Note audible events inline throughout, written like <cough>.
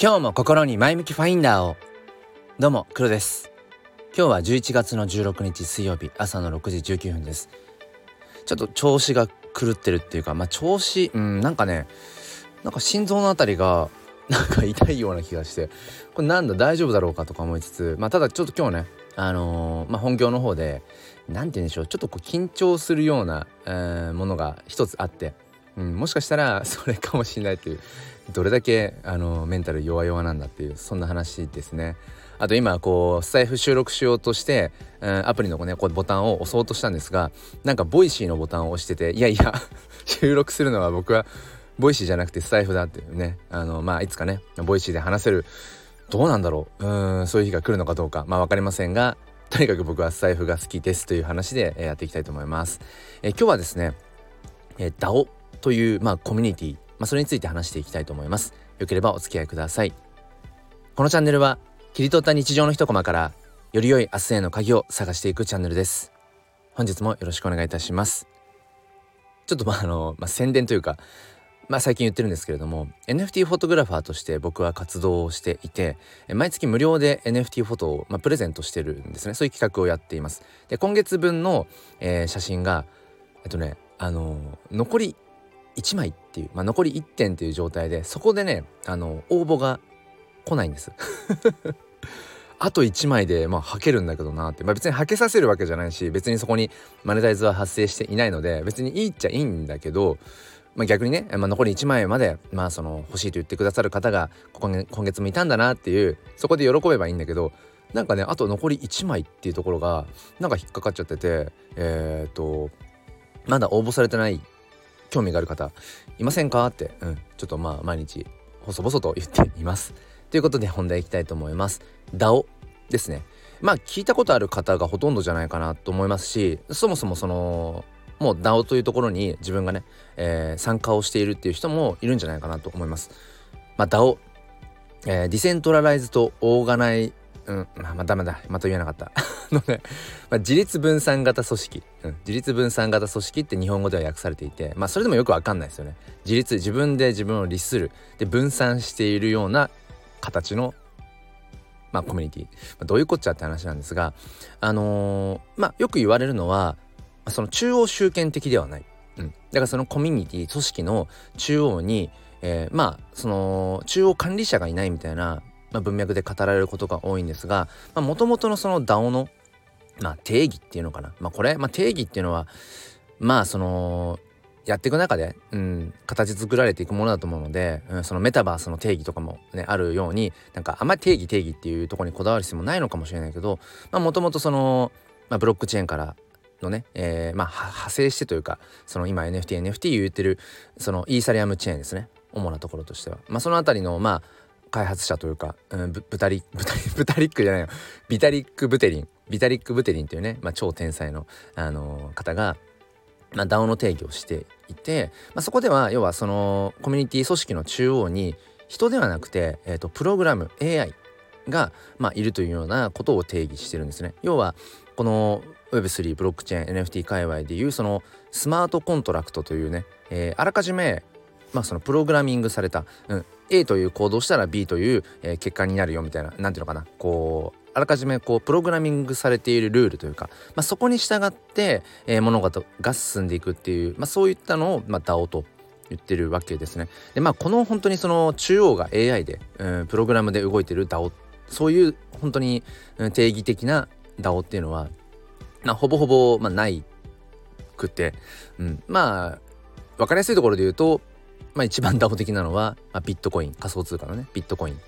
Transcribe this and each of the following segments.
今日も心に前向きファインダーを。どうも黒です。今日は11月の16日水曜日朝の6時19分です。ちょっと調子が狂ってるっていうかまあ調子うんなんかねなんか心臓のあたりが <laughs> なんか痛いような気がしてこれなんだ大丈夫だろうかとか思いつつまあただちょっと今日ねあのー、まあ、本業の方で何て言うんでしょうちょっとこう緊張するような、えー、ものが一つあって、うん、もしかしたらそれかもしれないっていうどれだけあのメンタル弱々なんだっていうそんな話ですね。あと今こうスタイフ収録しようとして、うん、アプリのこねこうボタンを押そうとしたんですがなんか Voicy のボタンを押してていやいや <laughs> 収録するのは僕は Voicy じゃなくてスタイフだっていうねあのまあいつかね Voicy で話せるどうなんだろううんそういう日が来るのかどうかまあ分かりませんがとにかく僕はスタイフが好きですという話でやっていきたいと思います。え今日はですね、え DAO という、まあ、コミュニティ、まあ、それについて話していきたいと思います。よければお付き合いください。このチャンネルは切り取った日常の一コマからより良い明日への鍵を探していくチャンネルです。本日もよろしくお願いいたします。ちょっとまああの、まあ、宣伝というかまあ最近言ってるんですけれども NFT フォトグラファーとして僕は活動をしていて毎月無料で NFT フォトを、まあ、プレゼントしてるんですねそういう企画をやっていますで今月分の、えー、写真がえっとねあのー、残り1枚っていう、まあ、残り1点っていう状態でそこでねあの応募が来ないんです。<laughs> あと1枚でまあ履けるんだけどなって、まあ、別に履けさせるわけじゃないし別にそこにマネタイズは発生していないので別にいいっちゃいいんだけどまあ、逆にね、まあ、残り1万円まで、まあ、その欲しいと言ってくださる方が今月もいたんだなっていうそこで喜べばいいんだけどなんかねあと残り1枚っていうところがなんか引っかかっちゃっててえっ、とまだ応募されてない興味がある方いませんか？って、うん、ちょっとまあ毎日細々と言っています。ということで本題いきたいと思います。DAO ですね。まあ聞いたことある方がほとんどじゃないかなと思いますしそもそもそのもう DAO というところに自分がね、えー、参加をしているっていう人もいるんじゃないかなと思います。まあ、DAO、えー、 decentralized organi うん、まあ、まあ、ダメだ。また言えなかった。<laughs> のね、まあ、自律分散型組織、うん、自律分散型組織って日本語では訳されていて、まあ、それでもよくわかんないですよね。自律、自分で自分を律する。で、分散しているような形の、まあ、コミュニティ。まあ、どういうこっちゃって話なんですが、あのー、まあ、よく言われるのは、その中央集権的ではない、うん、だからそのコミュニティ組織の中央に、えー、まあその中央管理者がいないみたいな、まあ、文脈で語られることが多いんですがもともとのその DAO の、まあ、定義っていうのかな、まあ、これ、まあ、定義っていうのはまあそのやっていく中で、うん、形作られていくものだと思うので、うん、そのメタバースの定義とかもねあるようになんかあんまり定義定義っていうところにこだわる必要もないのかもしれないけどもともとその、まあ、ブロックチェーンからのね、えー、まあ派生してというかその今 NFTNFT 言ってるそのイーサリアムチェーンですね。主なところとしては、まあ、その辺りのまあ開発者というか、うん、ブタリ <laughs> ブタリブタリックじゃないよビタリック・ブテリンビタリック・ブテリンというね、まあ、超天才の、あのー、方が、まあ、DAO の定義をしていて、まあ、そこでは要はそのコミュニティ組織の中央に人ではなくて、えーと、プログラム AI が、まあ、いるというようなことを定義してるんですね。要はこの Web3 ブロックチェーン NFT 界隈でいうそのスマートコントラクトというね、えー、あらかじめまあそのプログラミングされた、うん、A という行動したら B という、えー、結果になるよみたいな何ていうのかなこうあらかじめこうプログラミングされているルールというか、まあ、そこに従って、えー、物事が進んでいくっていう、まあ、そういったのを、まあ、DAO と言ってるわけですね。でまあこの本当にその中央が AI で、うん、プログラムで動いてる DAO そういう本当に定義的な DAO っていうのはまあ、ほぼほぼ、まあ、ないくて、うん、まあ分かりやすいところで言うと、まあ、一番ダボ的なのは、まあ、ビットコイン仮想通貨のねビットコイン、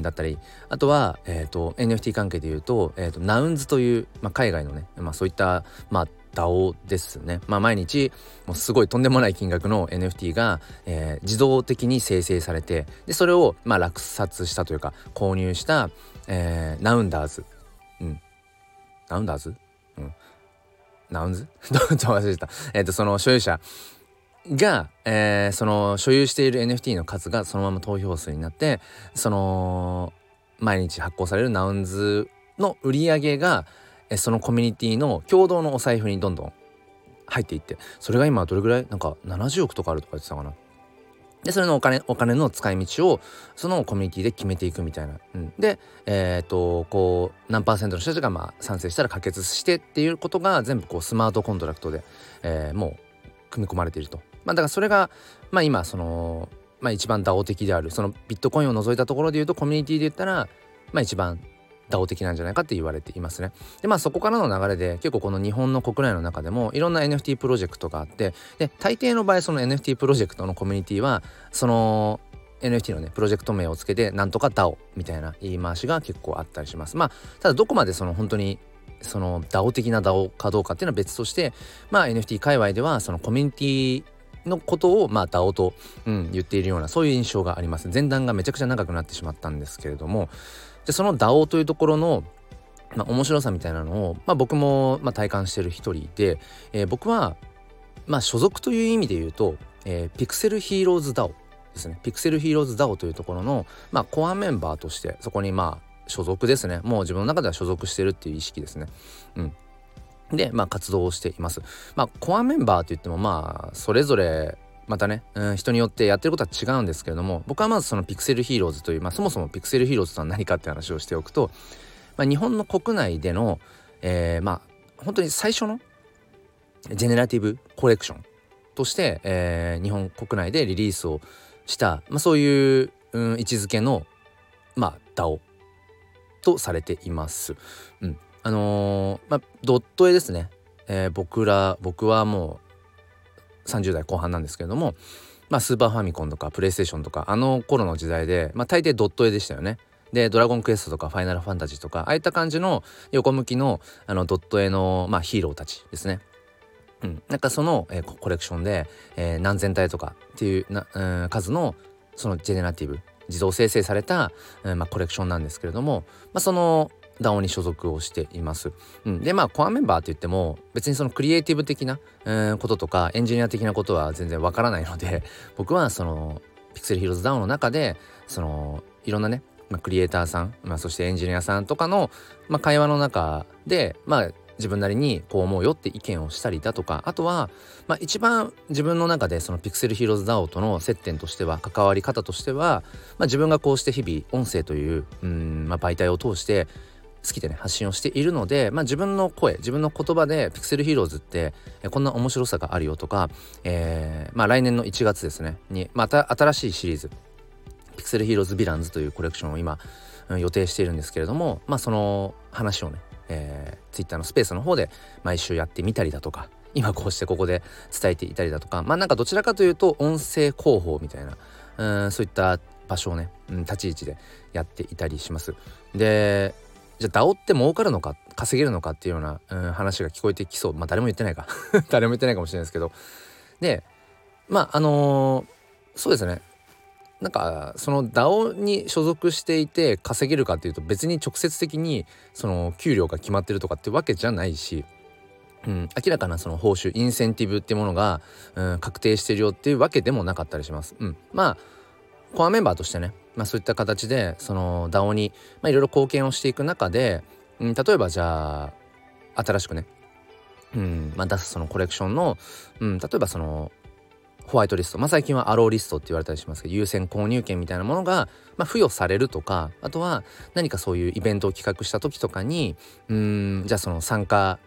だったり。あとは、えーと、NFT 関係で言うと,、えーと、ナウンズという、まあ、海外のね、まあ、そういった、まあ、DAO ですね、まあ、毎日もうすごいとんでもない金額の NFT が、えー、自動的に生成されてでそれを、まあ、落札したというか購入した、えー、ナウンダーズ、うん、ナウンダーズ？うん、ナウンズ？<laughs> ちょっと忘れてた。え、ー、と、その所有者。が、えー、その所有している NFT の数がそのまま投票数になって、その、毎日発行されるナウンズの売り上げが、そのコミュニティの共同のお財布にどんどん入っていってそれが今どれぐらい？なんか70億とかあるとか言ってたかなでそれのお金お金の使い道をそのコミュニティで決めていくみたいな。うん、でえっ、とこう何パーセントの人たちがまあ賛成したら可決してっていうことが全部こうスマートコントラクトで、えー、もう組み込まれていると。まあ、だからそれが、まあ、今その、まあ、一番 DAO 的であるそのビットコインを除いたところで言うとコミュニティで言ったら、まあ、一番 DAO 的なんじゃないかって言われていますね。でまあそこからの流れで結構この日本の国内の中でもいろんな NFT プロジェクトがあってで大抵の場合その NFT プロジェクトのコミュニティはその NFT のねプロジェクト名をつけてなんとか DAO みたいな言い回しが結構あったりします。まあただどこまでその本当にその DAO 的な DAO かどうかっていうのは別としてまあ NFT 界隈ではそのコミュニティのことをまあ DAO と、うん、言っているようなそういう印象があります。前段がめちゃくちゃ長くなってしまったんですけれども。でその DAO というところのまあ、面白さみたいなのを、まあ、僕もまあ体感してる一人で、えー、僕はまあ所属という意味で言うと、えー、ピクセルヒーローズ DAO ですね。ピクセルヒーローズ DAO というところの、まあ、コアメンバーとしてそこにまあ所属ですね。もう自分の中では所属してるっていう意識ですね。うん。で、まあ、活動をしています。まあ、コアメンバーといってもまあそれぞれまたね、うん、人によってやってることは違うんですけれども僕はまずそのピクセルヒーローズという、まあ、そもそもピクセルヒーローズとは何かって話をしておくと、まあ、日本の国内での、えー、まあ本当に最初のジェネラティブコレクションとして、えー、日本国内でリリースをした、まあ、そういう、うん、位置づけの、まあ、DAO とされています。うん、あのー、まあ、ドット絵ですね、えー、僕ら僕はもう30代後半なんですけれども、まあ、スーパーファミコンとかプレイステーションとかあの頃の時代で、まあ、大抵ドット絵でしたよね。で「ドラゴンクエスト」とか「ファイナルファンタジー」とかああいった感じの横向きのあのドット絵の、まあ、ヒーローたちですね。うん、なんかその、えー、コレクションで、えー、何千体とかっていうな、う、数のそのジェネラティブ自動生成された、うんまあ、コレクションなんですけれども、まあ、その DAO に所属をしています。うん、でまあコアメンバーといっても別にそのクリエイティブ的な、えー、こととかエンジニア的なことは全然わからないので <laughs> 僕はそのピクセルヒーローズ DAO の中でそのいろんなね、まあ、クリエイターさん、まあ、そしてエンジニアさんとかの、まあ、会話の中でまあ自分なりにこう思うよって意見をしたりだとかあとは、まあ、一番自分の中でそのピクセルヒーローズ DAO との接点としては関わり方としては、まあ、自分がこうして日々音声といううん、まあ、媒体を通して好きでね発信をしているので、まあ、自分の声自分の言葉でピクセルヒーローズってえこんな面白さがあるよとか、えー、まあ、来年の1月ですねにまた新しいシリーズピクセルヒーローズヴィランズというコレクションを今予定しているんですけれどもまあその話をねえー、Twitter のスペースの方で毎週やってみたりだとか今こうしてここで伝えていたりだとかまあなんかどちらかというと音声広報みたいなうんそういった場所をね、うん、立ち位置でやっていたりします。でじゃあ DAO って儲かるのか稼げるのかっていうような、うん、話が聞こえてきそう。まあ誰も言ってないか。<laughs> 誰も言ってないかもしれないですけど。でまああのー、そうですね。なんかその DAO に所属していて稼げるかっていうと別に直接的にその給料が決まってるとかってわけじゃないし、うん、明らかなその報酬インセンティブっていうものが、うん、確定してるよっていうわけでもなかったりします。うん、まあコアメンバーとしてね、まあ、そういった形でその DAO にいろいろ貢献をしていく中で、うん、例えばじゃあ新しくね、うんまあ、出すそのコレクションの、うん、例えばそのホワイトリスト、まあ、最近はアローリストって言われたりしますけど優先購入権みたいなものが、まあ、付与されるとかあとは何かそういうイベントを企画した時とかにうんじゃあその参加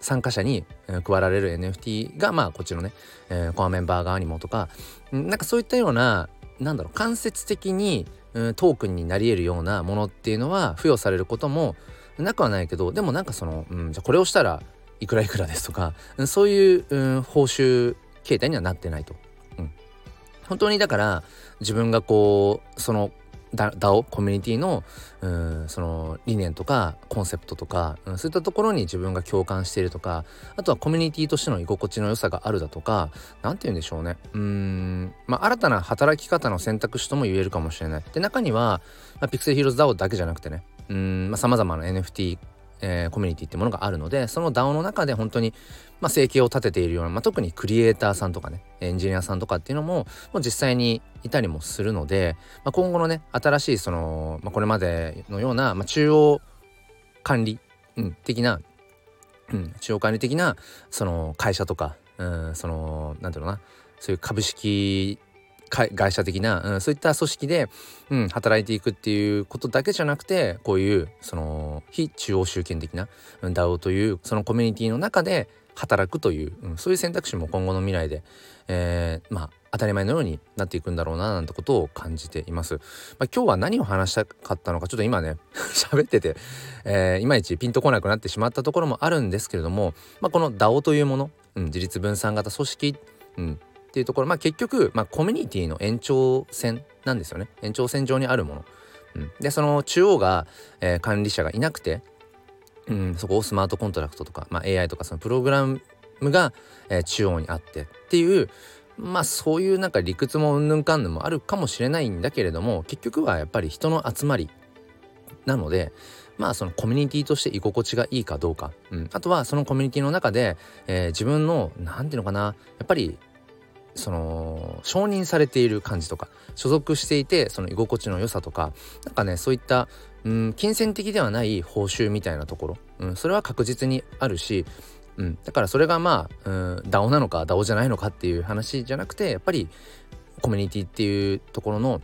参加者に配られる NFT がまあこっちのね、えー、コアメンバー側にもとかなんかそういったようななんだろう間接的にトークンになり得るようなものっていうのは付与されることもなくはないけどでもなんかその、うん、じゃあこれをしたらいくらいくらですとかそういう、うん、報酬形態にはなってないと。うん、本当にだから自分がこうその DAO コミュニティのうんその理念とかコンセプトとか、うん、そういったところに自分が共感しているとかあとはコミュニティとしての居心地の良さがあるだとか何て言うんでしょうねうんまあ新たな働き方の選択肢とも言えるかもしれない。で中には、まあ、ピクセルヒーローズ DAO だけじゃなくてねうんまあ、様々な NFT えー、コミュニティってものがあるのでその DAO の中で本当に、まあ、生計を立てているような、まあ、特にクリエイターさんとかねエンジニアさんとかっていうのももう実際にいたりもするので、まあ、今後のね新しいその、まあ、これまでのような、まあ、中央管理、うん、的な、うん、中央管理的なその会社とか、うん、そのなんていうのかなそういう株式会社的な、うん、そういった組織で、うん、働いていくっていうことだけじゃなくてこういうその非中央集権的な DAO というそのコミュニティの中で働くという、うん、そういう選択肢も今後の未来で、えー、まあ当たり前のようになっていくんだろうななんてことを感じています。まあ、今日は何を話したかったのかちょっと今ね <laughs> 喋ってて、えー、いまいちピンとこなくなってしまったところもあるんですけれども、まあ、この DAO というもの、うん、自立分散型組織、うん、っていうところ、まあ、結局、まあ、コミュニティの延長線なんですよね。延長線上にあるもの。うん、でその中央が、えー、管理者がいなくて、うん、そこをスマートコントラクトとか、まあ、AI とかそのプログラムが、えー、中央にあってっていうまあそういうなんか理屈もうんぬんかんぬんもあるかもしれないんだけれども結局はやっぱり人の集まりなのでまあそのコミュニティとして居心地がいいかどうか、うん、あとはそのコミュニティの中で、えー、自分の何て言うのかなやっぱりその承認されている感じとか所属していてその居心地の良さとかなんかねそういったうん金銭的ではない報酬みたいなところ、うん、それは確実にあるしうん、だからそれがまあ、うん、DAO なのか DAO じゃないのかっていう話じゃなくてやっぱりコミュニティっていうところの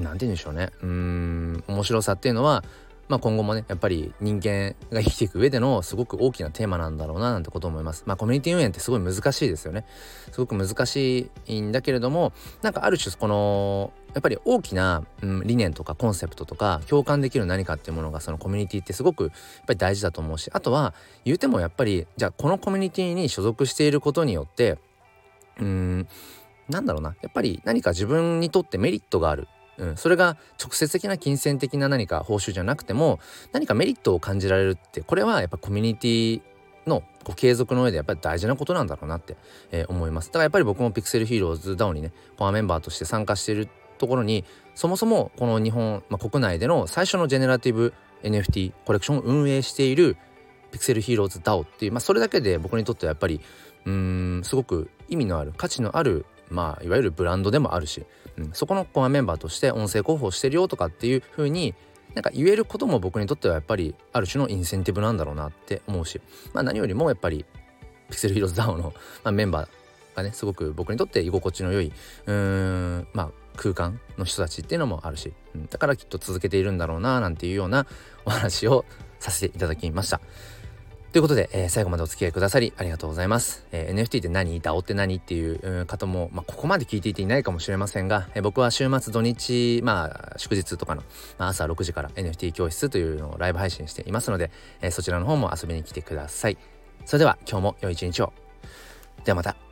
何て言うんでしょうねうん面白さっていうのはまあ、今後もねやっぱり人間が生きていく上でのすごく大きなテーマなんだろうななんてことを思います。まあコミュニティ運営ってすごい難しいですよね。すごく難しいんだけれどもなんかある種このやっぱり大きな、うん、理念とかコンセプトとか共感できる何かっていうものがそのコミュニティってすごくやっぱり大事だと思うしあとは言うてもやっぱりじゃあこのコミュニティに所属していることによってうんなんだろうなやっぱり何か自分にとってメリットがあるうん、それが直接的な金銭的な何か報酬じゃなくても何かメリットを感じられるってこれはやっぱコミュニティのこう継続の上でやっぱり大事なことなんだろうなって、えー、思います。だからやっぱり僕もピクセルヒーローズ DAO にねコアメンバーとして参加しているところにそもそもこの日本、まあ、国内での最初のジェネラティブ NFT コレクションを運営しているピクセルヒーローズ DAO っていう、まあ、それだけで僕にとってはやっぱりうーんすごく意味のある価値のあるまあいわゆるブランドでもあるし、うん、そこのコアメンバーとして音声広報してるよとかっていう風になんか言えることも僕にとってはやっぱりある種のインセンティブなんだろうなって思うし、まあ、何よりもやっぱりピクセルヒローズ DAO の、まあ、メンバーがねすごく僕にとって居心地の良いうーんまあ空間の人たちっていうのもあるし、うん、だからきっと続けているんだろうななんていうようなお話をさせていただきました。ということで、えー、最後までお付き合いくださりありがとうございます。えー、NFT って何 ?DAO って何っていう方も、まあ、ここまで聞いていていないかもしれませんが、えー、僕は週末土日、まあ、祝日とかの、まあ、朝6時から NFT 教室というのをライブ配信していますので、えそちらの方も遊びに来てください。それでは今日も良い一日を。ではまた。